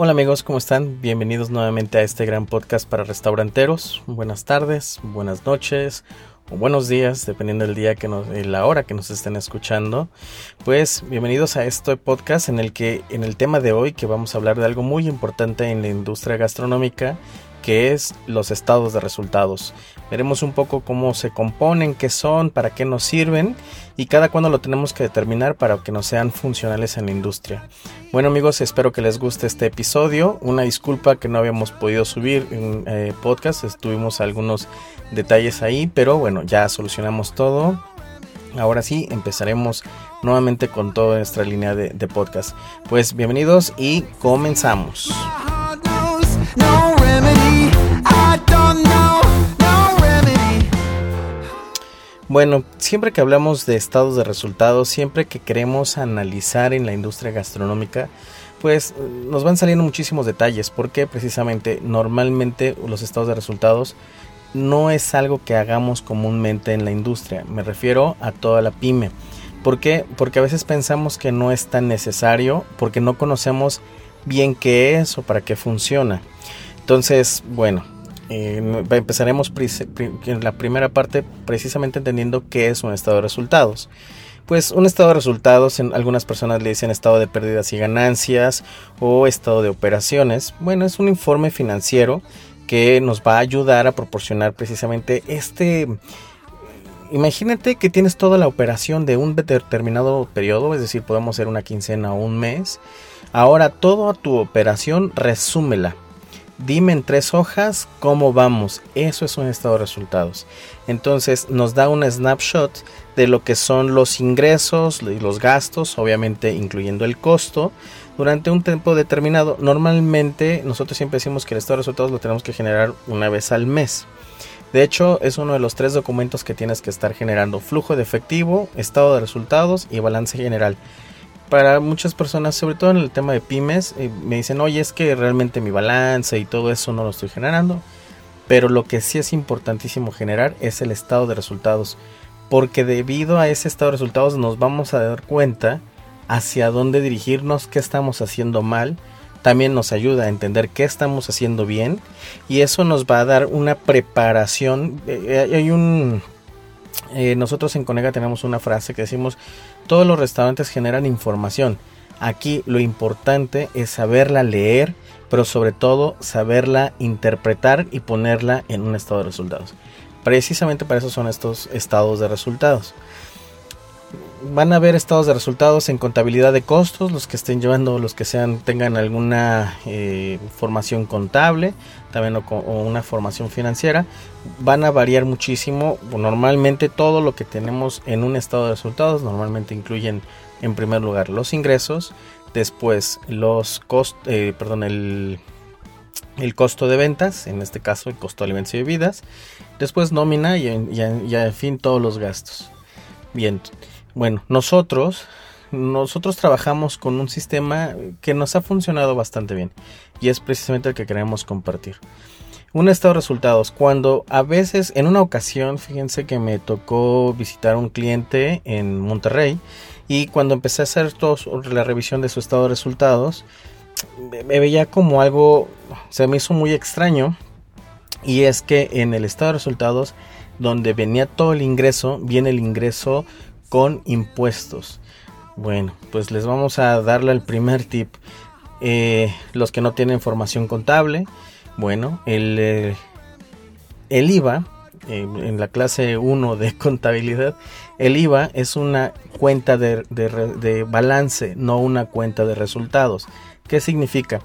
Hola amigos, ¿cómo están? Bienvenidos nuevamente a este gran podcast para restauranteros. Buenas tardes, buenas noches o buenos días, dependiendo del día que nos, la hora que nos estén escuchando. Pues bienvenidos a este podcast en el que en el tema de hoy que vamos a hablar de algo muy importante en la industria gastronómica que es los estados de resultados. Veremos un poco cómo se componen, qué son, para qué nos sirven y cada cuándo lo tenemos que determinar para que nos sean funcionales en la industria. Bueno amigos, espero que les guste este episodio. Una disculpa que no habíamos podido subir en eh, podcast, estuvimos algunos detalles ahí, pero bueno, ya solucionamos todo. Ahora sí, empezaremos nuevamente con toda nuestra línea de, de podcast. Pues bienvenidos y comenzamos. Bueno, siempre que hablamos de estados de resultados, siempre que queremos analizar en la industria gastronómica, pues nos van saliendo muchísimos detalles, porque precisamente normalmente los estados de resultados no es algo que hagamos comúnmente en la industria, me refiero a toda la pyme. ¿Por qué? Porque a veces pensamos que no es tan necesario, porque no conocemos bien qué es o para qué funciona. Entonces, bueno, eh, empezaremos en la primera parte precisamente entendiendo qué es un estado de resultados. Pues un estado de resultados, en algunas personas le dicen estado de pérdidas y ganancias o estado de operaciones. Bueno, es un informe financiero que nos va a ayudar a proporcionar precisamente este... Imagínate que tienes toda la operación de un determinado periodo, es decir, podemos ser una quincena o un mes. Ahora toda tu operación resúmela dime en tres hojas cómo vamos. Eso es un estado de resultados. Entonces nos da un snapshot de lo que son los ingresos y los gastos, obviamente incluyendo el costo, durante un tiempo determinado. Normalmente nosotros siempre decimos que el estado de resultados lo tenemos que generar una vez al mes. De hecho, es uno de los tres documentos que tienes que estar generando. Flujo de efectivo, estado de resultados y balance general para muchas personas, sobre todo en el tema de pymes, eh, me dicen, oye, es que realmente mi balance y todo eso no lo estoy generando. Pero lo que sí es importantísimo generar es el estado de resultados. Porque debido a ese estado de resultados nos vamos a dar cuenta hacia dónde dirigirnos, qué estamos haciendo mal. También nos ayuda a entender qué estamos haciendo bien. Y eso nos va a dar una preparación. Eh, hay un eh, nosotros en Conega tenemos una frase que decimos, todos los restaurantes generan información. Aquí lo importante es saberla leer, pero sobre todo saberla interpretar y ponerla en un estado de resultados. Precisamente para eso son estos estados de resultados van a ver estados de resultados en contabilidad de costos, los que estén llevando, los que sean tengan alguna eh, formación contable, también o, una formación financiera, van a variar muchísimo. Normalmente todo lo que tenemos en un estado de resultados normalmente incluyen en primer lugar los ingresos, después los costos, eh, perdón, el, el costo de ventas, en este caso el costo de alimentos y bebidas, después nómina y, y, y en fin todos los gastos. Bien, bueno, nosotros, nosotros trabajamos con un sistema que nos ha funcionado bastante bien y es precisamente el que queremos compartir. Un estado de resultados, cuando a veces, en una ocasión, fíjense que me tocó visitar a un cliente en Monterrey y cuando empecé a hacer la revisión de su estado de resultados, me veía como algo, se me hizo muy extraño y es que en el estado de resultados donde venía todo el ingreso, viene el ingreso con impuestos. Bueno, pues les vamos a darle el primer tip. Eh, los que no tienen formación contable, bueno, el, eh, IVA, eh, en la clase 1 de contabilidad, el IVA es una cuenta de, de balance, no una cuenta de resultados. ¿Qué significa?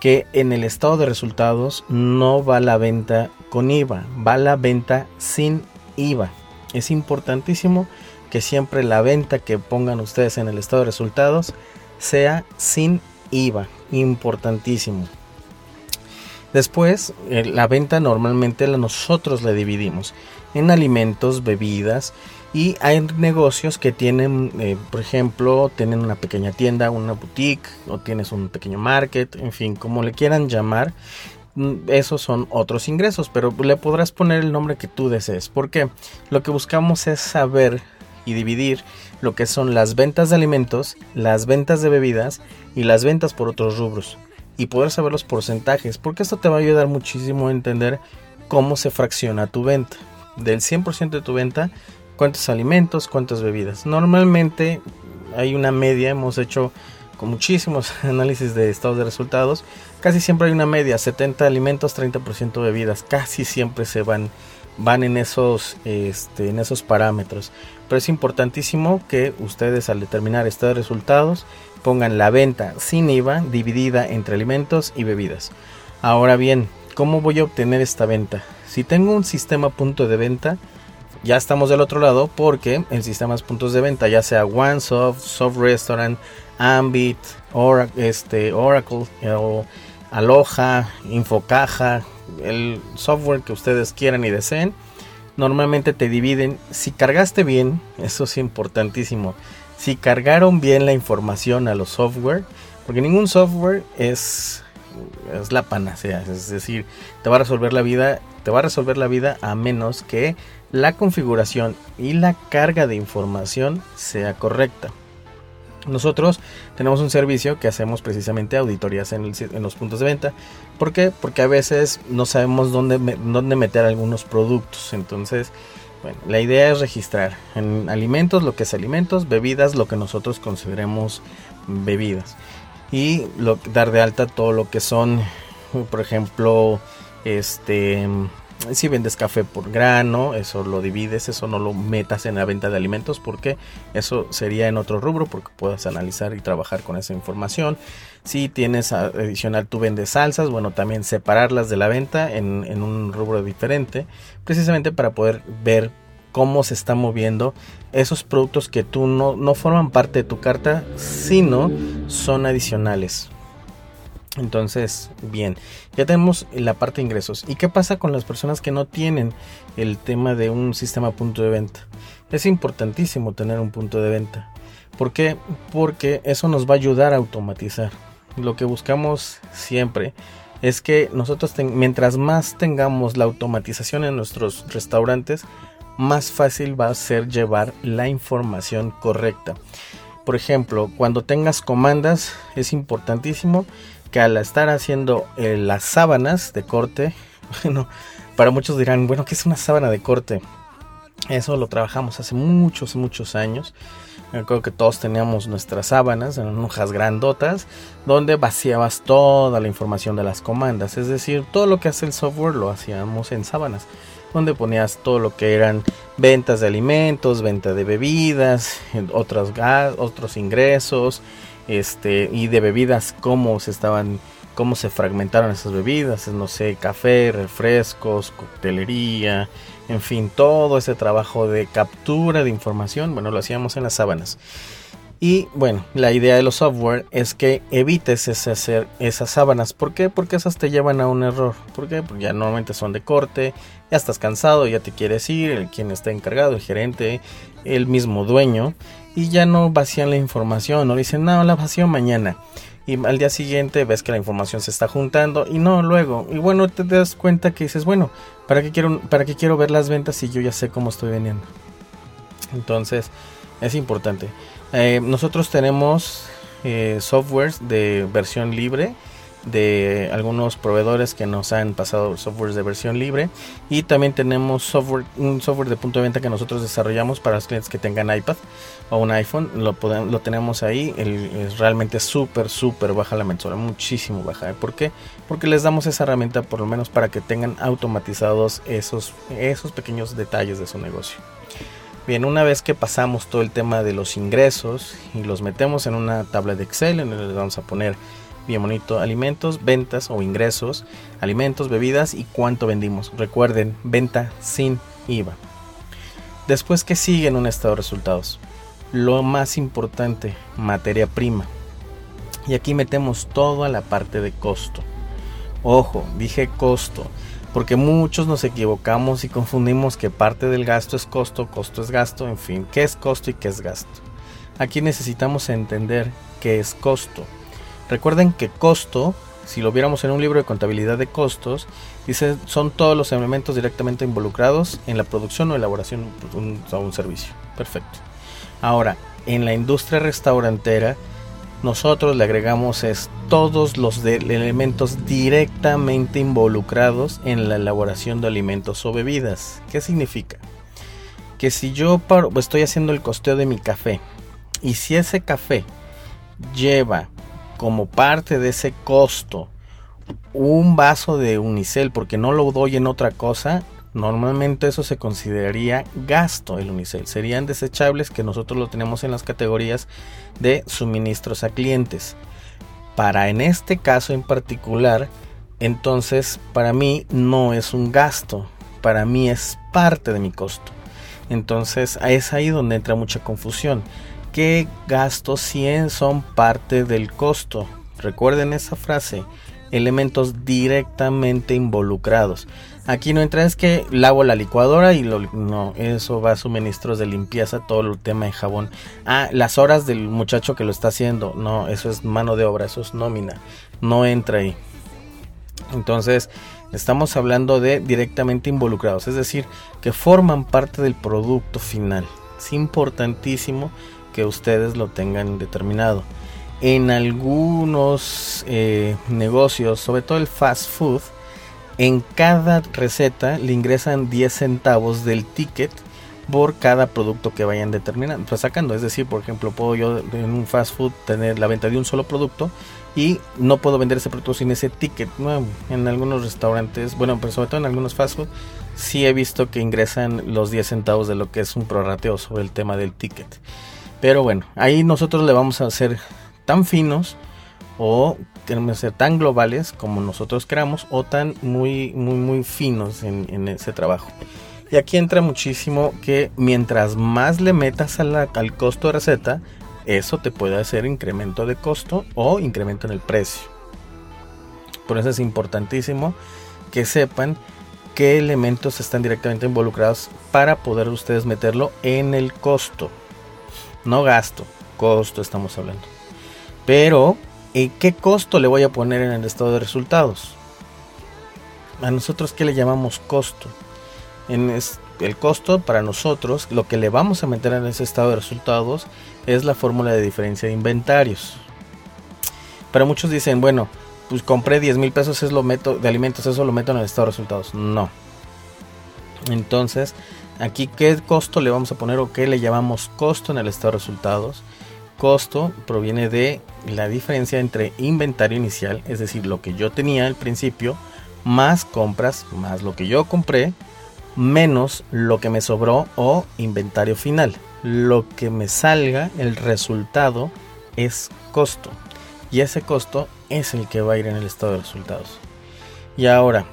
Que en el estado de resultados no va la venta con IVA, va la venta sin IVA. Es importantísimo que siempre la venta que pongan ustedes en el estado de resultados sea sin IVA, importantísimo. Después, eh, la venta normalmente nosotros la dividimos en alimentos, bebidas y hay negocios que tienen, eh, por ejemplo, tienen una pequeña tienda, una boutique o tienes un pequeño market, en fin, como le quieran llamar. Mm, esos son otros ingresos, pero le podrás poner el nombre que tú desees. porque Lo que buscamos es saber y dividir lo que son las ventas de alimentos, las ventas de bebidas y las ventas por otros rubros. y poder saber los porcentajes, porque esto te va a ayudar muchísimo a entender cómo se fracciona tu venta. Del 100% de tu venta, cuántos alimentos, cuántas bebidas. Normalmente hay una media, hemos hecho con muchísimos análisis de estados de resultados, casi siempre hay una media, 70 alimentos, 30% bebidas, casi siempre se van van en esos este, en esos parámetros. Pero es importantísimo que ustedes al determinar estados de resultados pongan la venta sin IVA dividida entre alimentos y bebidas. Ahora bien, ¿cómo voy a obtener esta venta? Si tengo un sistema punto de venta, ya estamos del otro lado porque el sistema puntos de venta, ya sea OneSoft, Soft Restaurant, Ambit, Oracle, este, Oracle o Aloha, Infocaja, el software que ustedes quieran y deseen, normalmente te dividen. Si cargaste bien, eso es importantísimo. Si cargaron bien la información a los software, porque ningún software es, es la panacea, es decir, te va a resolver la vida, te va a resolver la vida a menos que la configuración y la carga de información sea correcta. Nosotros tenemos un servicio que hacemos precisamente auditorías en, los puntos de venta. ¿Por qué? Porque a veces no sabemos dónde, dónde meter algunos productos. Entonces, bueno, la idea es registrar en alimentos lo que es alimentos, bebidas lo que nosotros consideremos bebidas. Y dar de alta todo lo que son, por ejemplo, este si vendes café por grano, eso lo divides, eso no lo metas en la venta de alimentos porque eso sería en otro rubro porque puedas analizar y trabajar con esa información. Si tienes adicional, tú vendes salsas, bueno, también separarlas de la venta en, un rubro diferente, precisamente para poder ver cómo se están moviendo esos productos que tú no, no forman parte de tu carta, sino son adicionales. Entonces, bien, ya tenemos la parte de ingresos. ¿Y qué pasa con las personas que no tienen el tema de un sistema punto de venta? Es importantísimo tener un punto de venta. ¿Por qué? Porque eso nos va a ayudar a automatizar. Lo que buscamos siempre es que nosotros, mientras más tengamos la automatización en nuestros restaurantes, más fácil va a ser llevar la información correcta. Por ejemplo, cuando tengas comandas, es importantísimo que al estar haciendo eh, las sábanas de corte, bueno, para muchos dirán, bueno, ¿qué es una sábana de corte? Eso lo trabajamos hace muchos, muchos años. Acuerdo que todos teníamos nuestras sábanas en hojas grandotas donde vaciabas toda la información de las comandas. Es decir, todo lo que hace el software lo hacíamos en sábanas. Donde ponías todo lo que eran ventas de alimentos, venta de bebidas, otros, otros ingresos, este y de bebidas cómo se estaban cómo se fragmentaron esas bebidas, no sé, café, refrescos, coctelería, en fin, todo ese trabajo de captura de información, bueno, lo hacíamos en las sábanas. Y bueno, la idea de los software es que evites ese hacer esas sábanas. ¿Por qué? Porque esas te llevan a un error. ¿Por qué? Porque ya normalmente son de corte, ya estás cansado, ya te quieres ir, el quien está encargado, el gerente, el mismo dueño y ya no vacían la información, no dicen, no, la vacío mañana. Y al día siguiente ves que la información se está juntando y no luego. Y bueno, te das cuenta que dices, bueno, ¿para qué quiero, para qué quiero ver las ventas si yo ya sé cómo estoy vendiendo? Entonces, es importante. Eh, nosotros tenemos eh, softwares de versión libre de algunos proveedores que nos han pasado softwares de versión libre. Y también tenemos software un software de punto de venta que nosotros desarrollamos para los clientes que tengan iPad o un iPhone. Lo podemos, lo tenemos ahí. Es realmente súper súper baja la mensualidad muchísimo baja ¿por qué? porque les damos esa herramienta por lo menos para que tengan automatizados esos esos pequeños detalles de su negocio. Bien, una vez que pasamos todo el tema de los ingresos y los metemos en una tabla de Excel en donde les vamos a poner bien bonito, alimentos, ventas o ingresos, alimentos, bebidas y cuánto vendimos. Recuerden, venta sin IVA. Después que sigue en un estado de resultados, lo más importante, materia prima. Y aquí metemos toda la parte de costo. Ojo, dije costo, porque muchos nos equivocamos y confundimos que parte del gasto es costo, costo es gasto, en fin, qué es costo y qué es gasto. Aquí necesitamos entender qué es costo. Recuerden que costo, si lo viéramos en un libro de contabilidad de costos, dice son todos los elementos directamente involucrados en la producción o elaboración de un, servicio. Perfecto. Ahora, en la industria restaurantera, nosotros le agregamos es todos los elementos directamente involucrados en la elaboración de alimentos o bebidas. ¿Qué significa? Que si yo estoy haciendo el costeo de mi café y si ese café lleva como parte de ese costo un vaso de unicel porque no lo doy en otra cosa, normalmente eso se consideraría gasto el unicel. Serían desechables que nosotros lo tenemos en las categorías de suministros a clientes. Para en este caso en particular, entonces para mí no es un gasto, para mí es parte de mi costo. Entonces es ahí donde entra mucha confusión. ¿Qué gastos 100 son parte del costo? Recuerden esa frase, elementos directamente involucrados. Aquí no entra es que lavo la licuadora y no, eso va a suministros de limpieza, todo el tema de jabón. Ah, las horas del muchacho que lo está haciendo, no, eso es mano de obra, eso es nómina, no entra ahí. Entonces, estamos hablando de directamente involucrados, es decir, que forman parte del producto final. Es importantísimo que ustedes lo tengan determinado. En algunos eh, negocios, sobre todo el fast food, en cada receta le ingresan 10 centavos del ticket por cada producto que vayan determinando, pues sacando. Es decir, por ejemplo, puedo yo en un fast food tener la venta de un solo producto y no puedo vender ese producto sin ese ticket. en algunos restaurantes, bueno, pero sobre todo en algunos fast food, sí he visto que ingresan los 10 centavos de lo que es un prorrateo sobre el tema del ticket. Pero bueno, ahí nosotros le vamos a hacer tan finos o queremos ser tan globales como nosotros queramos o tan muy, muy, muy finos en, ese trabajo. Y aquí entra muchísimo que mientras más le metas al costo de receta, eso te puede hacer incremento de costo o incremento en el precio. Por eso es importantísimo que sepan qué elementos están directamente involucrados para poder ustedes meterlo en el costo. No gasto, costo estamos hablando. Pero ¿qué costo le voy a poner en el estado de resultados? A nosotros, ¿qué le llamamos costo? En el costo para nosotros, lo que le vamos a meter en ese estado de resultados es la fórmula de diferencia de inventarios. Pero muchos dicen, bueno, pues compré 10 mil pesos es lo meto, de alimentos, eso lo meto en el estado de resultados. No. Entonces, aquí, ¿qué costo le vamos a poner o qué le llamamos costo en el estado de resultados? Costo proviene de la diferencia entre inventario inicial, es decir, lo que yo tenía al principio, más compras, más lo que yo compré, menos lo que me sobró o inventario final. Lo que me salga, el resultado, es costo. Y ese costo es el que va a ir en el estado de resultados. Y ahora,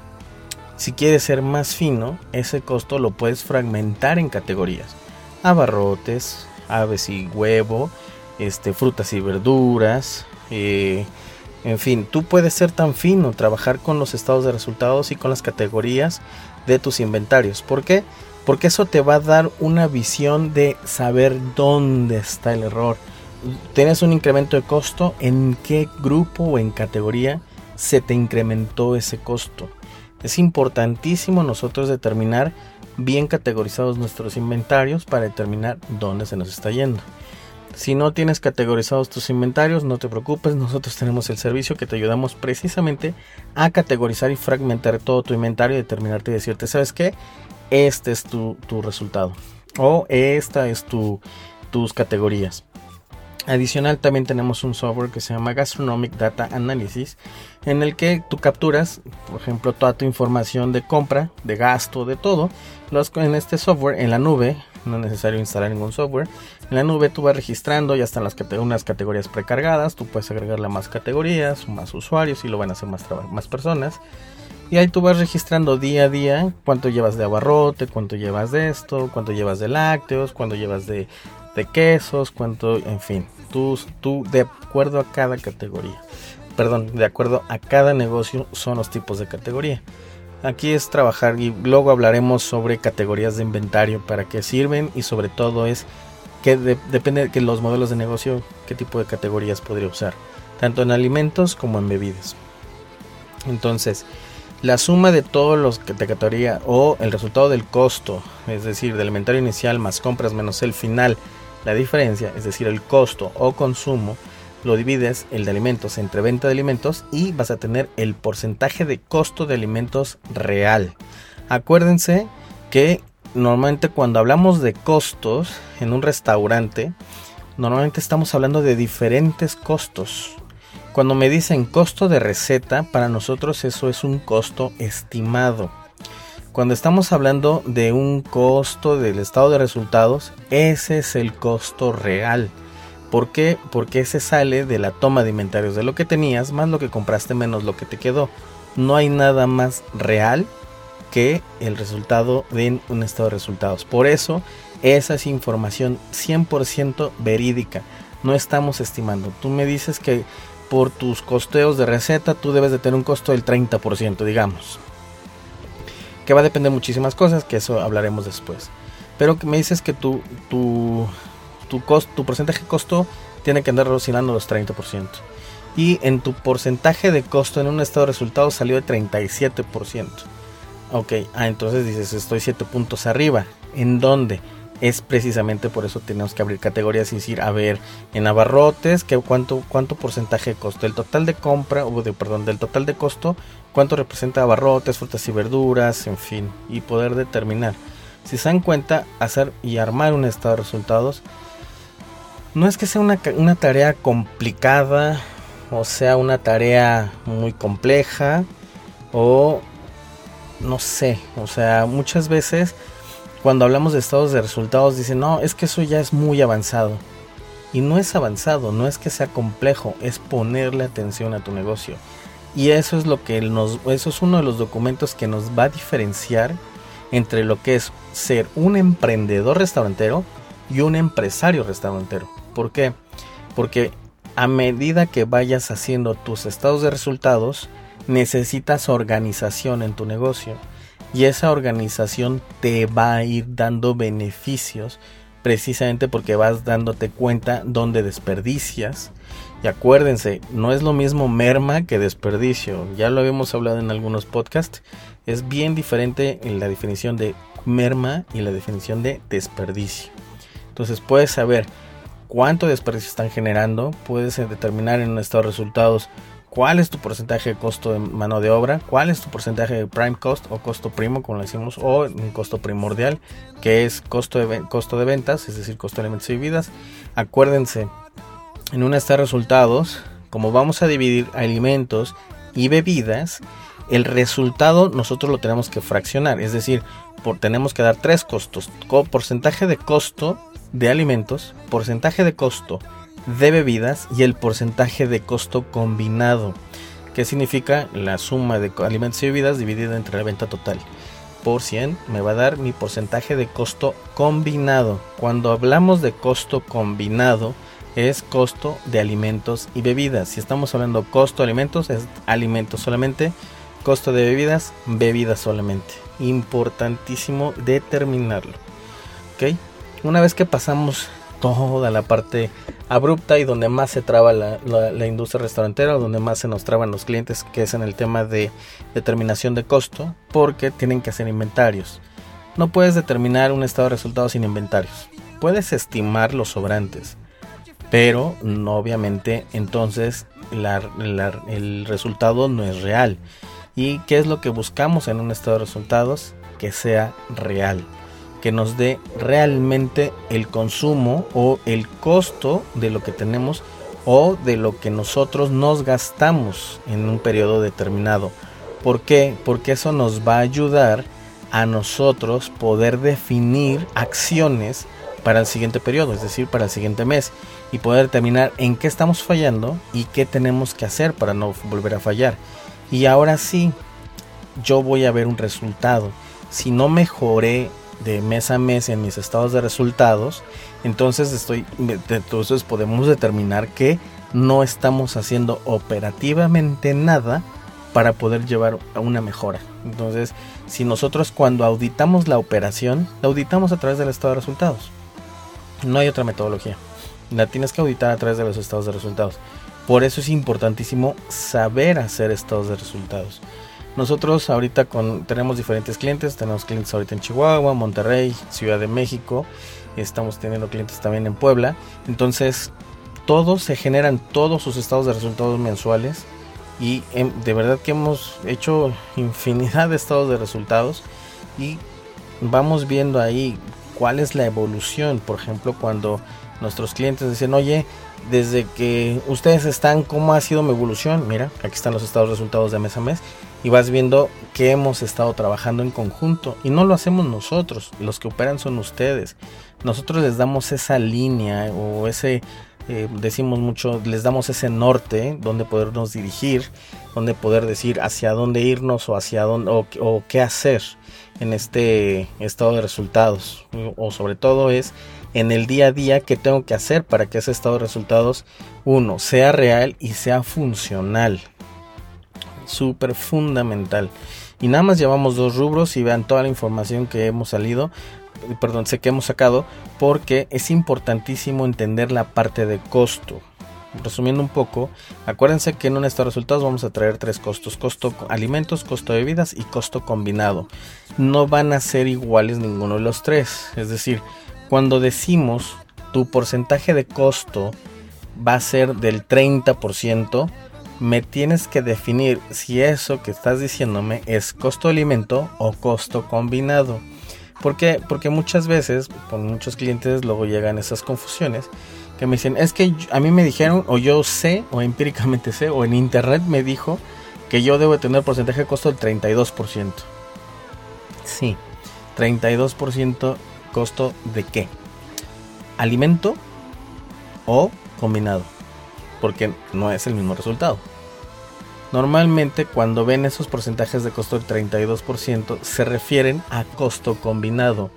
si quieres ser más fino, ese costo lo puedes fragmentar en categorías. Abarrotes, aves y huevo, este, frutas y verduras. Eh, en fin, tú puedes ser tan fino, trabajar con los estados de resultados y con las categorías de tus inventarios. ¿Por qué? Porque eso te va a dar una visión de saber dónde está el error. Tienes un incremento de costo, en qué grupo o en categoría se te incrementó ese costo. Es importantísimo nosotros determinar bien categorizados nuestros inventarios para determinar dónde se nos está yendo. Si no tienes categorizados tus inventarios, no te preocupes, nosotros tenemos el servicio que te ayudamos precisamente a categorizar y fragmentar todo tu inventario y determinarte y decirte, ¿sabes qué? Este es tu, resultado o esta es tu, tus categorías. Adicional también tenemos un software que se llama Gastronomic Data Analysis en el que tú capturas, por ejemplo, toda tu información de compra, de gasto, de todo. En este software, en la nube, no es necesario instalar ningún software. En la nube tú vas registrando, ya están las unas categorías precargadas, tú puedes agregarle más categorías, más usuarios y lo van a hacer más, más personas. Y ahí tú vas registrando día a día cuánto llevas de abarrote, cuánto llevas de esto, cuánto llevas de lácteos, cuánto llevas de quesos, cuánto, en fin, tú, de acuerdo a cada categoría. Perdón, de acuerdo a cada negocio son los tipos de categoría. Aquí es trabajar y luego hablaremos sobre categorías de inventario, para qué sirven y sobre todo es que depende de los modelos de negocio, qué tipo de categorías podría usar, tanto en alimentos como en bebidas. Entonces, la suma de todos los de categoría o el resultado del costo, es decir, del inventario inicial más compras menos el final, la diferencia, es decir, el costo o consumo, lo divides el de alimentos entre venta de alimentos y vas a tener el porcentaje de costo de alimentos real. Acuérdense que normalmente cuando hablamos de costos en un restaurante, normalmente estamos hablando de diferentes costos. Cuando me dicen costo de receta, para nosotros eso es un costo estimado. Cuando estamos hablando de un costo del estado de resultados, ese es el costo real. ¿Por qué? Porque ese sale de la toma de inventarios de lo que tenías más lo que compraste menos lo que te quedó. No hay nada más real que el resultado de un estado de resultados. Por eso, esa es información 100% verídica. No estamos estimando. Tú me dices que por tus costeos de receta tú debes de tener un costo del 30%, digamos. Que va a depender de muchísimas cosas, que eso hablaremos después. Pero me dices que tu, tu, tu, costo, tu porcentaje de costo tiene que andar oscilando los 30%. Y en tu porcentaje de costo en un estado de resultados salió de 37%. Ok, ah, entonces dices, estoy 7 puntos arriba. ¿En dónde? Es precisamente por eso tenemos que abrir categorías y decir, a ver, en abarrotes, ¿qué, cuánto, ¿cuánto porcentaje de costo? El total de compra, o de, perdón, del total de costo, ¿cuánto representa abarrotes, frutas y verduras, en fin? Y poder determinar. Si se dan cuenta, hacer y armar un estado de resultados, no es que sea una, una tarea complicada, o sea, una tarea muy compleja, o no sé, o sea, muchas veces cuando hablamos de estados de resultados dicen, no, es que eso ya es muy avanzado. Y no es avanzado, no es que sea complejo, es ponerle atención a tu negocio. Y eso es lo que nos, eso es uno de los documentos que nos va a diferenciar entre lo que es ser un emprendedor restaurantero y un empresario restaurantero. ¿Por qué? Porque a medida que vayas haciendo tus estados de resultados, necesitas organización en tu negocio y esa organización te va a ir dando beneficios precisamente porque vas dándote cuenta dónde desperdicias. Y acuérdense, no es lo mismo merma que desperdicio. Ya lo habíamos hablado en algunos podcasts. Es bien diferente en la definición de merma y la definición de desperdicio. Entonces puedes saber cuánto desperdicio están generando. Puedes determinar en de resultados cuál es tu porcentaje de costo de mano de obra, cuál es tu porcentaje de prime cost o costo primo, como lo decimos, o un costo primordial, que es costo de, costo de ventas, es decir, costo de alimentos y bebidas. Acuérdense, en una de resultados, como vamos a dividir alimentos y bebidas, el resultado nosotros lo tenemos que fraccionar, es decir, tenemos que dar tres costos, porcentaje de costo de alimentos, porcentaje de costo de bebidas y el porcentaje de costo combinado, que significa la suma de alimentos y bebidas dividida entre la venta total. Por 100 me va a dar mi porcentaje de costo combinado. Cuando hablamos de costo combinado es costo de alimentos y bebidas. Si estamos hablando costo de alimentos es alimentos solamente, costo de bebidas, bebidas solamente. Importantísimo determinarlo. ¿Ok? Una vez que pasamos toda la parte abrupta y donde más se traba la, industria restaurantera, donde más se nos traban los clientes, que es en el tema de determinación de costo, porque tienen que hacer inventarios. No puedes determinar un estado de resultados sin inventarios. Puedes estimar los sobrantes, pero no, obviamente entonces el resultado no es real. ¿Y qué es lo que buscamos en un estado de resultados? Que sea real que nos dé realmente el consumo o el costo de lo que tenemos o de lo que nosotros nos gastamos en un periodo determinado. ¿Por qué? Porque eso nos va a ayudar a nosotros poder definir acciones para el siguiente periodo, es decir, para el siguiente mes, y poder determinar en qué estamos fallando y qué tenemos que hacer para no volver a fallar. Y ahora sí, yo voy a ver un resultado. Si no mejoré de mes a mes en mis estados de resultados, entonces estoy entonces podemos determinar que no estamos haciendo operativamente nada para poder llevar a una mejora. Entonces, si nosotros cuando auditamos la operación, la auditamos a través del estado de resultados. No hay otra metodología. La tienes que auditar a través de los estados de resultados. Por eso es importantísimo saber hacer estados de resultados. Nosotros ahorita con, tenemos diferentes clientes, tenemos clientes ahorita en Chihuahua, Monterrey, Ciudad de México, estamos teniendo clientes también en Puebla. Entonces, todos se generan todos sus estados de resultados mensuales y em, de verdad que hemos hecho infinidad de estados de resultados y vamos viendo ahí cuál es la evolución. Por ejemplo, cuando nuestros clientes dicen, oye, desde que ustedes están, ¿cómo ha sido mi evolución? Mira, aquí están los estados de resultados de mes a mes y vas viendo que hemos estado trabajando en conjunto y no lo hacemos nosotros, los que operan son ustedes. Nosotros les damos esa línea o ese eh, decimos mucho, les damos ese norte donde podernos dirigir, donde poder decir hacia dónde irnos o hacia dónde o, qué hacer en este estado de resultados o sobre todo es en el día a día qué tengo que hacer para que ese estado de resultados uno sea real y sea funcional súper fundamental y nada más llevamos dos rubros y vean toda la información que hemos salido perdón, sé que hemos sacado porque es importantísimo entender la parte de costo. Resumiendo un poco, acuérdense que en un estado de resultados vamos a traer tres costos, costo alimentos, costo de bebidas y costo combinado. No van a ser iguales ninguno de los tres. Es decir, cuando decimos tu porcentaje de costo va a ser del 30%, me tienes que definir si eso que estás diciéndome es costo alimento o costo combinado. ¿Por qué? Porque muchas veces con muchos clientes luego llegan esas confusiones que me dicen, es que a mí me dijeron, o yo sé, o empíricamente sé, o en internet me dijo que yo debo tener porcentaje de costo del 32%. Sí, 32% costo de qué? Alimento o combinado, porque no es el mismo resultado. Normalmente cuando ven esos porcentajes de costo del 32% se refieren a costo combinado.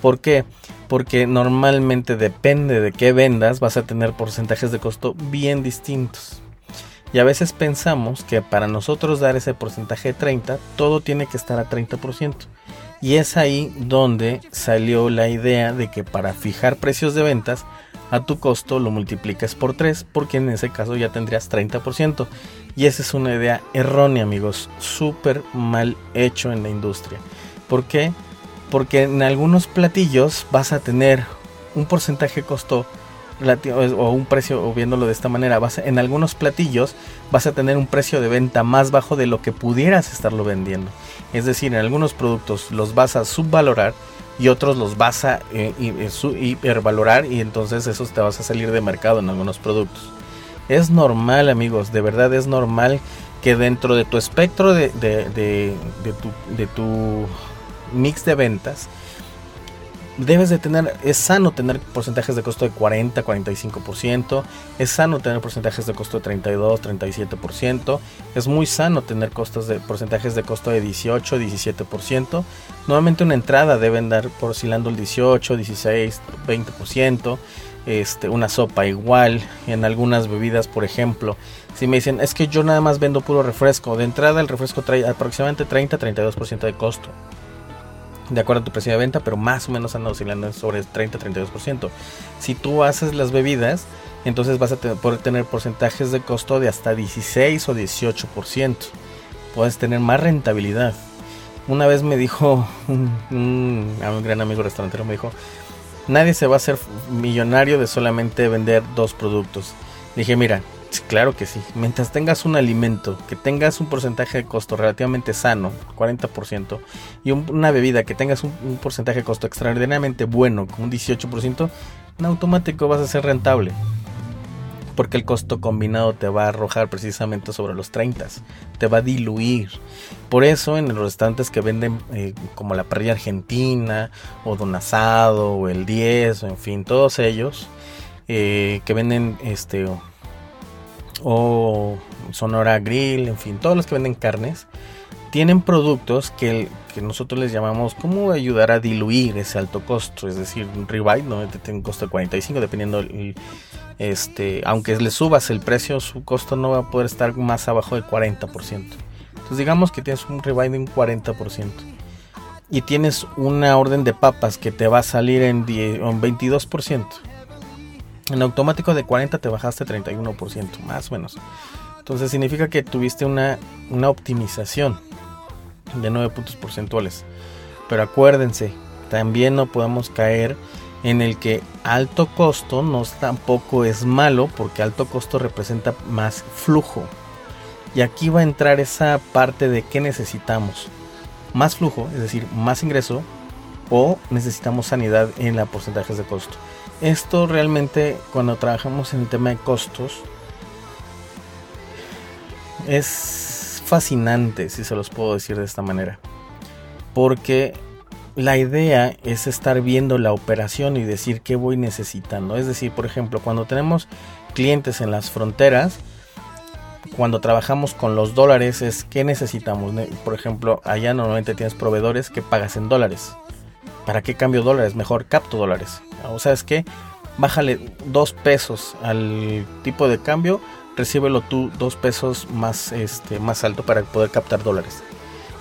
¿Por qué? Porque normalmente depende de qué vendas vas a tener porcentajes de costo bien distintos. Y a veces pensamos que para nosotros dar ese porcentaje de 30, todo tiene que estar a 30%. Y es ahí donde salió la idea de que para fijar precios de ventas, a tu costo lo multiplicas por 3, porque en ese caso ya tendrías 30%. Y esa es una idea errónea, amigos. Súper mal hecho en la industria. ¿Por qué? Porque en algunos platillos vas a tener un porcentaje costo o un precio, o viéndolo de esta manera, vas en algunos platillos vas a tener un precio de venta más bajo de lo que pudieras estarlo vendiendo. Es decir, en algunos productos los vas a subvalorar y otros los vas a eh, eh hipervalorar y entonces esos te vas a salir de mercado en algunos productos. Es normal, amigos, de verdad es normal que dentro de tu espectro de, de, tu, de tu mix de ventas, debes de tener, es sano tener porcentajes de costo de 40, 45%, es sano tener porcentajes de costo de 32, 37%, es muy sano tener costos de porcentajes de costo de 18, 17%. Nuevamente una entrada deben dar oscilando el 18, 16, 20% este, una sopa igual, en algunas bebidas, por ejemplo. Si me dicen, es que yo nada más vendo puro refresco, de entrada el refresco trae aproximadamente 30-32% de costo. De acuerdo a tu precio de venta, pero más o menos anda oscilando sobre 30-32%. Si tú haces las bebidas, entonces vas a poder tener porcentajes de costo de hasta 16 o 18%. Puedes tener más rentabilidad. Una vez me dijo un, un gran amigo restaurantero, me dijo, nadie se va a hacer millonario de solamente vender dos productos. Dije, mira, claro que sí. Mientras tengas un alimento, que tengas un porcentaje de costo relativamente sano, 40%, y una bebida que tengas un, un, porcentaje de costo extraordinariamente bueno, con un 18%, en automático vas a ser rentable porque el costo combinado te va a arrojar precisamente sobre los 30, te va a diluir. Por eso en los restaurantes que venden eh, como la parrilla argentina o Don Asado o el 10 o en fin, todos ellos eh, que venden este o Sonora Grill, en fin, todos los que venden carnes tienen productos que, que, nosotros les llamamos como ayudar a diluir ese alto costo, es decir, un ribeye no tiene un costo de 45 dependiendo el, este, aunque le subas el precio, su costo no va a poder estar más abajo del 40%. Entonces digamos que tienes un rebuy de un 40% y tienes una orden de papas que te va a salir en, 22%. En automático de 40 te bajaste 31%, más o menos. Entonces significa que tuviste una, una optimización de 9 puntos porcentuales. Pero acuérdense, también no podemos caer en el que alto costo no tampoco es malo porque alto costo representa más flujo. Y aquí va a entrar esa parte de qué necesitamos. Más flujo, es decir, más ingreso o necesitamos sanidad en la porcentajes de costo. Esto realmente cuando trabajamos en el tema de costos es fascinante, si se los puedo decir de esta manera. Porque la idea es estar viendo la operación y decir qué voy necesitando. Es decir, por ejemplo, cuando tenemos clientes en las fronteras, cuando trabajamos con los dólares es qué necesitamos. Por ejemplo, allá normalmente tienes proveedores que pagas en dólares. ¿Para qué cambio dólares? Mejor capto dólares. O sea, es que bájale dos pesos al tipo de cambio, recíbelo tú dos pesos más, este, más alto para poder captar dólares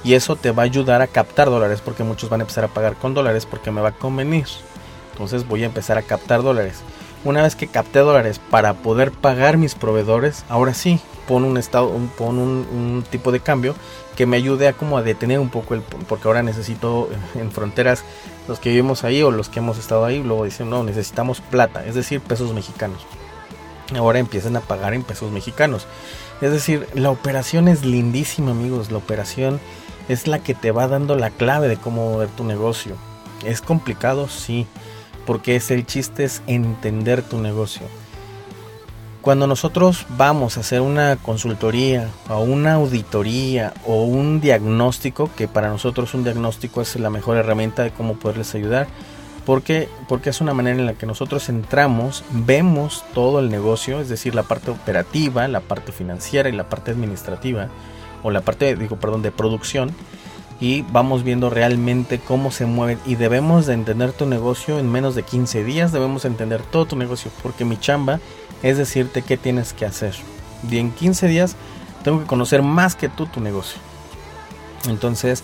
y eso te va a ayudar a captar dólares porque muchos van a empezar a pagar con dólares porque me va a convenir. Entonces voy a empezar a captar dólares. Una vez que capté dólares para poder pagar mis proveedores, ahora sí, pon un estado, un, pon un, tipo de cambio que me ayude a como a detener un poco el porque ahora necesito en fronteras los que vivimos ahí o los que hemos estado ahí luego dicen no necesitamos plata es decir pesos mexicanos ahora empiezan a pagar en pesos mexicanos es decir la operación es lindísima amigos la operación es la que te va dando la clave de cómo ver tu negocio. ¿Es complicado? Sí, porque es el chiste es entender tu negocio. Cuando nosotros vamos a hacer una consultoría o una auditoría o un diagnóstico, que para nosotros un diagnóstico es la mejor herramienta de cómo poderles ayudar, porque, porque es una manera en la que nosotros entramos, vemos todo el negocio, es decir, la parte operativa, la parte financiera y la parte administrativa, o la parte, digo, perdón, de producción y vamos viendo realmente cómo se mueve y debemos de entender tu negocio en menos de 15 días, debemos entender todo tu negocio porque mi chamba es decirte qué tienes que hacer. Y en 15 días tengo que conocer más que tú tu negocio. Entonces,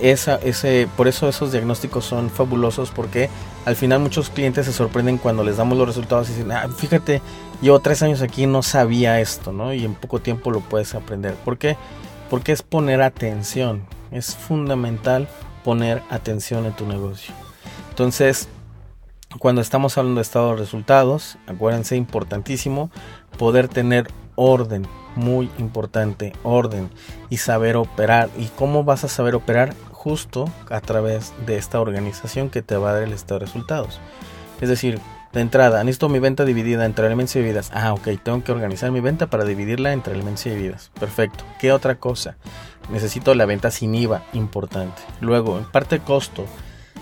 esa, ese, por eso esos diagnósticos son fabulosos porque al final muchos clientes se sorprenden cuando les damos los resultados y dicen, ah, fíjate, llevo tres años aquí no sabía esto, ¿no? Y en poco tiempo lo puedes aprender. ¿Por qué? Porque es poner atención. Es fundamental poner atención en tu negocio. Entonces, cuando estamos hablando de estado de resultados, acuérdense, importantísimo, poder tener orden, muy importante, orden y saber operar. ¿Y cómo vas a saber operar? Justo a través de esta organización que te va a dar el estado de resultados. Es decir, de entrada, necesito mi venta dividida entre elementos y bebidas. Ah, ok, tengo que organizar mi venta para dividirla entre elementos y bebidas. Perfecto. ¿Qué otra cosa? Necesito la venta sin IVA, importante. Luego, en parte costo,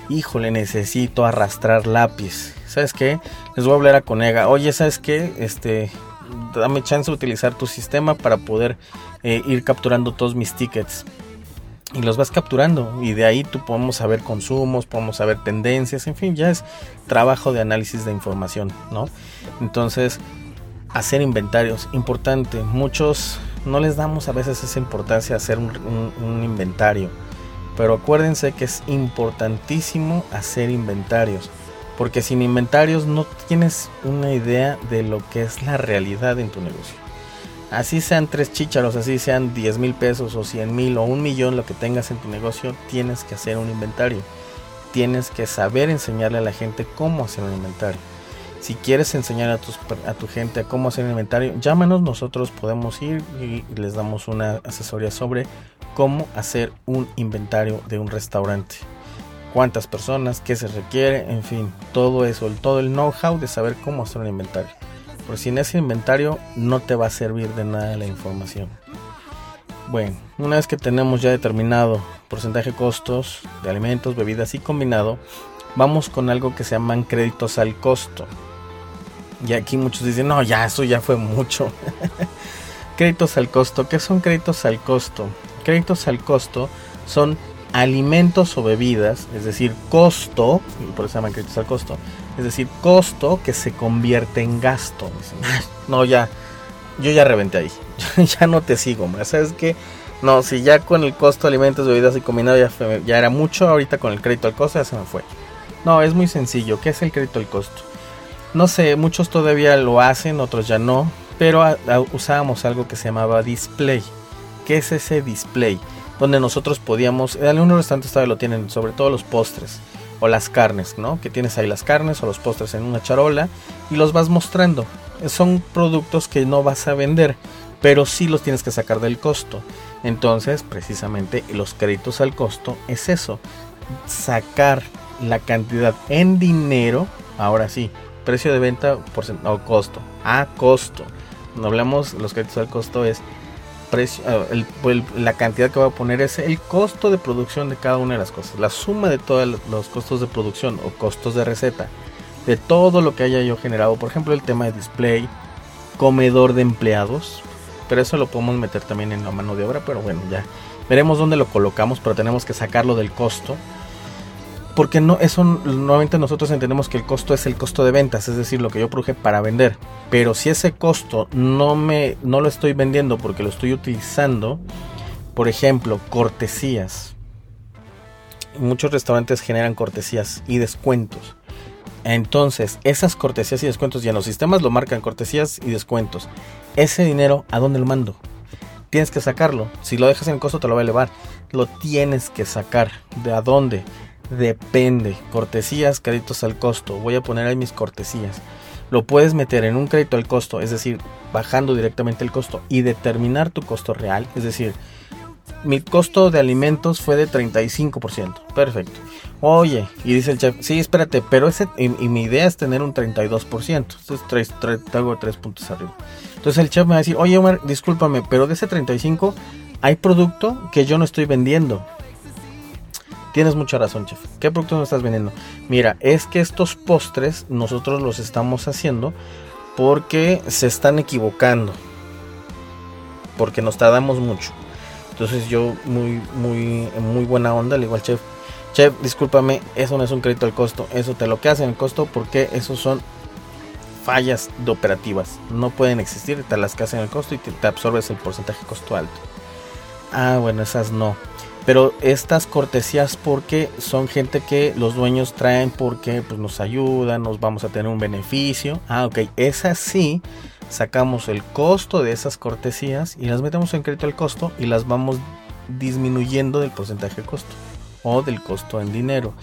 híjole, necesito arrastrar lápiz. ¿Sabes qué? Les voy a hablar a Conega. Oye, ¿sabes qué? Este, dame chance de utilizar tu sistema para poder eh, ir capturando todos mis tickets y los vas capturando y de ahí tú podemos saber consumos, podemos saber tendencias, en fin, ya es trabajo de análisis de información, ¿no? Entonces, hacer inventarios, importante, muchos no les damos a veces esa importancia hacer un, un inventario, pero acuérdense que es importantísimo hacer inventarios, porque sin inventarios no tienes una idea de lo que es la realidad en tu negocio así sean tres chícharos, así sean 10 mil pesos o 100 mil o un millón lo que tengas en tu negocio, tienes que hacer un inventario. Tienes que saber enseñarle a la gente cómo hacer un inventario. Si quieres enseñar a, a tu gente a cómo hacer un inventario, llámanos, nosotros podemos ir y les damos una asesoría sobre cómo hacer un inventario de un restaurante. Cuántas personas, qué se requiere, en fin, todo eso, todo el know-how de saber cómo hacer un inventario. Por si en ese inventario no te va a servir de nada la información. Bueno, una vez que tenemos ya determinado porcentaje de costos de alimentos, bebidas y combinado, vamos con algo que se llaman créditos al costo. Y aquí muchos dicen, no, ya, eso ya fue mucho. créditos al costo, ¿qué son créditos al costo? Créditos al costo son alimentos o bebidas, es decir, costo, por eso se llaman créditos al costo, es decir, costo que se convierte en gasto. no, ya, yo ya reventé ahí, ya no te sigo más, ¿sabes qué? No, si ya con el costo de alimentos, bebidas y combinado ya, ya era mucho, ahorita con el crédito al costo ya se me fue. No, es muy sencillo, ¿qué es el crédito al costo? No sé, muchos todavía lo hacen, otros ya no, pero usábamos algo que se llamaba display. ¿Qué es ese display? donde nosotros podíamos, en algunos restaurantes todavía lo tienen, sobre todo los postres, o las carnes, ¿no? Que tienes ahí las carnes o los postres en una charola y los vas mostrando. Son productos que no vas a vender, pero sí los tienes que sacar del costo. Entonces, precisamente los créditos al costo es eso, sacar la cantidad en dinero, ahora sí, precio de venta por, o costo, a costo. No hablamos, los créditos al costo es ah, la cantidad que voy a poner es el costo de producción de cada una de las cosas, la suma de todos los costos de producción o costos de receta, de todo lo que haya yo generado, por ejemplo el tema de display, comedor de empleados, pero eso lo podemos meter también en la mano de obra, pero bueno, ya veremos dónde lo colocamos, pero tenemos que sacarlo del costo porque no eso normalmente nosotros entendemos que el costo es el costo de ventas, es decir, lo que yo produje para vender. Pero si ese costo no me no lo estoy vendiendo porque lo estoy utilizando, por ejemplo, cortesías. Muchos restaurantes generan cortesías y descuentos. Entonces, esas cortesías y descuentos ya en los sistemas lo marcan cortesías y descuentos. Ese dinero, ¿a dónde lo mando? Tienes que sacarlo. Si lo dejas en costo te lo va a elevar. Lo tienes que sacar. ¿De a dónde? Depende. Cortesías, créditos al costo. Voy a poner ahí mis cortesías. Lo puedes meter en un crédito al costo, es decir, bajando directamente el costo y determinar tu costo real. Es decir, mi costo de alimentos fue de 35%. Perfecto. Oye, y dice el chef, sí, espérate, pero ese, y, mi idea es tener un 32%. Entonces tres, hago tres puntos arriba. Entonces el chef me va a decir, oye Omar, discúlpame, pero de ese 35 hay producto que yo no estoy vendiendo. Tienes mucha razón, chef. ¿Qué productos no estás vendiendo? Mira, es que estos postres nosotros los estamos haciendo porque se están equivocando. Porque nos tardamos mucho. Entonces yo muy, muy, muy buena onda, le digo al chef, chef, discúlpame, eso no es un crédito al costo, eso te lo que hacen el costo porque esos son fallas de operativas. No pueden existir, te las que hacen el costo y te, te absorbes el porcentaje costo alto. Ah, bueno, esas no. Pero estas cortesías porque son gente que los dueños traen porque pues, nos ayudan, nos vamos a tener un beneficio. Ah, ok, es así. Sacamos el costo de esas cortesías y las metemos en crédito al costo y las vamos disminuyendo del porcentaje de costo o del costo en dinero.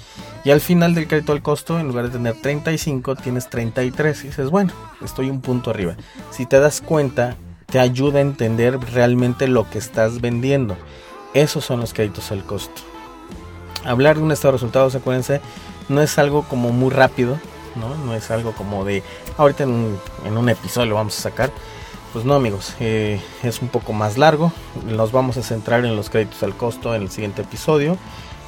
Y al final del crédito al costo, en lugar de tener 35, tienes 33. Y dices, bueno, estoy un punto arriba. Si te das cuenta, te ayuda a entender realmente lo que estás vendiendo. Esos son los créditos al costo. Hablar de un estado de resultados, acuérdense, no es algo como muy rápido, ¿no? No es algo como de ahorita en un, en un episodio lo vamos a sacar. Pues no amigos, eh, es un poco más largo. Nos vamos a centrar en los créditos al costo en el siguiente episodio.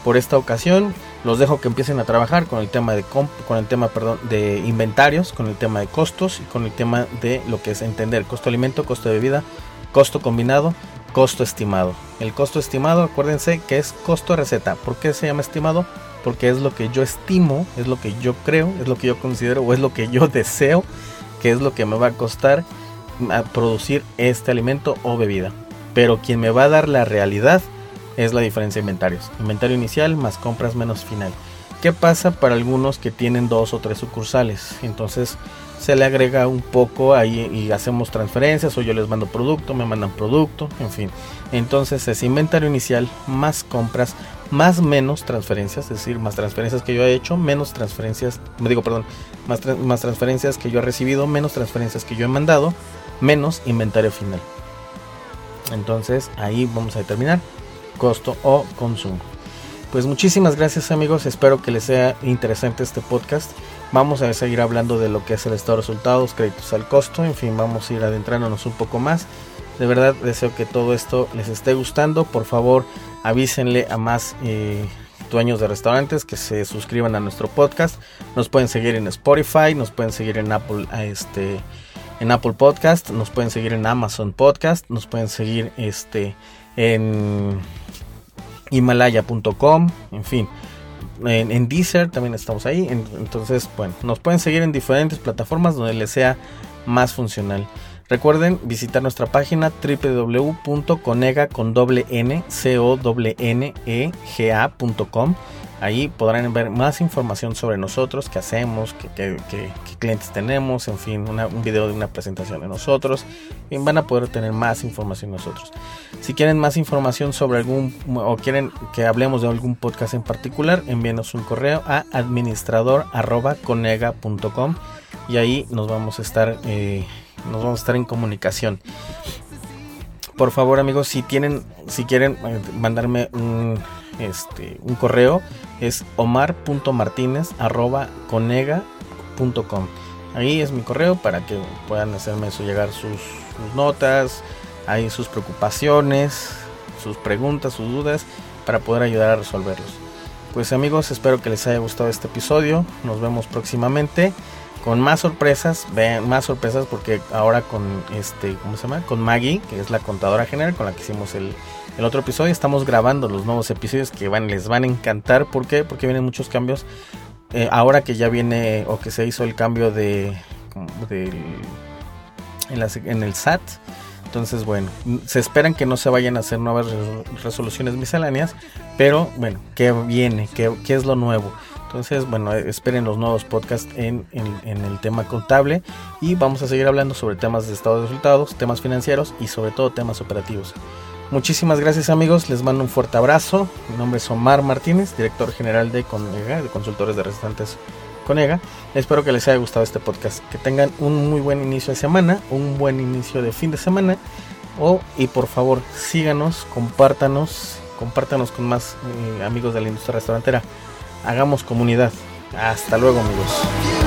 Por esta ocasión los dejo que empiecen a trabajar con el tema de con el tema perdón, de inventarios, con el tema de costos y con el tema de lo que es entender costo de alimento, costo de bebida, costo combinado costo estimado. El costo estimado, acuérdense que es costo receta. ¿Por qué se llama estimado? Porque es lo que yo estimo, es lo que yo creo, es lo que yo considero o es lo que yo deseo, que es lo que me va a costar producir este alimento o bebida. Pero quien me va a dar la realidad es la diferencia de inventarios. Inventario inicial más compras menos final. ¿Qué pasa para algunos que tienen dos o tres sucursales? Entonces se le agrega un poco ahí y hacemos transferencias o yo les mando producto, me mandan producto, en fin. Entonces es inventario inicial más compras más menos transferencias, es decir, más transferencias que yo he hecho, menos transferencias, me digo, perdón, más, más transferencias que yo he recibido, menos transferencias que yo he mandado, menos inventario final. Entonces ahí vamos a determinar costo o consumo. Pues muchísimas gracias amigos, espero que les sea interesante este podcast. Vamos a seguir hablando de lo que es el estado de resultados, créditos al costo, en fin, vamos a ir adentrándonos un poco más. De verdad deseo que todo esto les esté gustando. Por favor, avísenle a más eh, dueños de restaurantes que se suscriban a nuestro podcast. Nos pueden seguir en Spotify, nos pueden seguir en Apple, este, en Apple Podcast, nos pueden seguir en Amazon Podcast, nos pueden seguir este, en himalaya.com, en fin. En, en, Deezer también estamos ahí. entonces, bueno, nos pueden seguir en diferentes plataformas donde les sea más funcional. Recuerden visitar nuestra página www.conega Ahí podrán ver más información sobre nosotros, qué hacemos, qué, clientes tenemos, en fin, un video de una presentación de nosotros. Y van a poder tener más información nosotros. Si quieren más información sobre algún o quieren que hablemos de algún podcast en particular, envíenos un correo a administrador.conega.com y ahí nos vamos a estar eh, nos vamos a estar en comunicación por favor amigos si tienen si quieren eh, mandarme un este un correo es omar.martinez.conega.com ahí es mi correo para que puedan hacerme eso llegar sus, notas ahí sus preocupaciones sus preguntas sus dudas para poder ayudar a resolverlos. Pues amigos espero que les haya gustado este episodio. Nos vemos próximamente con más sorpresas, vean más sorpresas porque ahora con este, ¿cómo se llama? Con Maggie, que es la contadora general con la que hicimos el, otro episodio, estamos grabando los nuevos episodios que van, les van a encantar. ¿Por qué? Porque vienen muchos cambios. Eh, ahora que ya viene o que se hizo el cambio de, en, el SAT. Entonces, bueno, se esperan que no se vayan a hacer nuevas resoluciones misceláneas, pero bueno, ¿qué viene? ¿Qué, qué es lo nuevo? Entonces, bueno, esperen los nuevos podcasts en, el tema contable y vamos a seguir hablando sobre temas de estado de resultados, temas financieros y sobre todo temas operativos. Muchísimas gracias amigos, les mando un fuerte abrazo. Mi nombre es Omar Martínez, director general de Conega, de Consultores de Restaurantes Conega. Espero que les haya gustado este podcast, que tengan un muy buen inicio de semana, un buen inicio de fin de semana. Oh, y por favor, síganos, compártanos, compártanos con más eh, amigos de la industria restaurantera hagamos comunidad. Hasta luego amigos.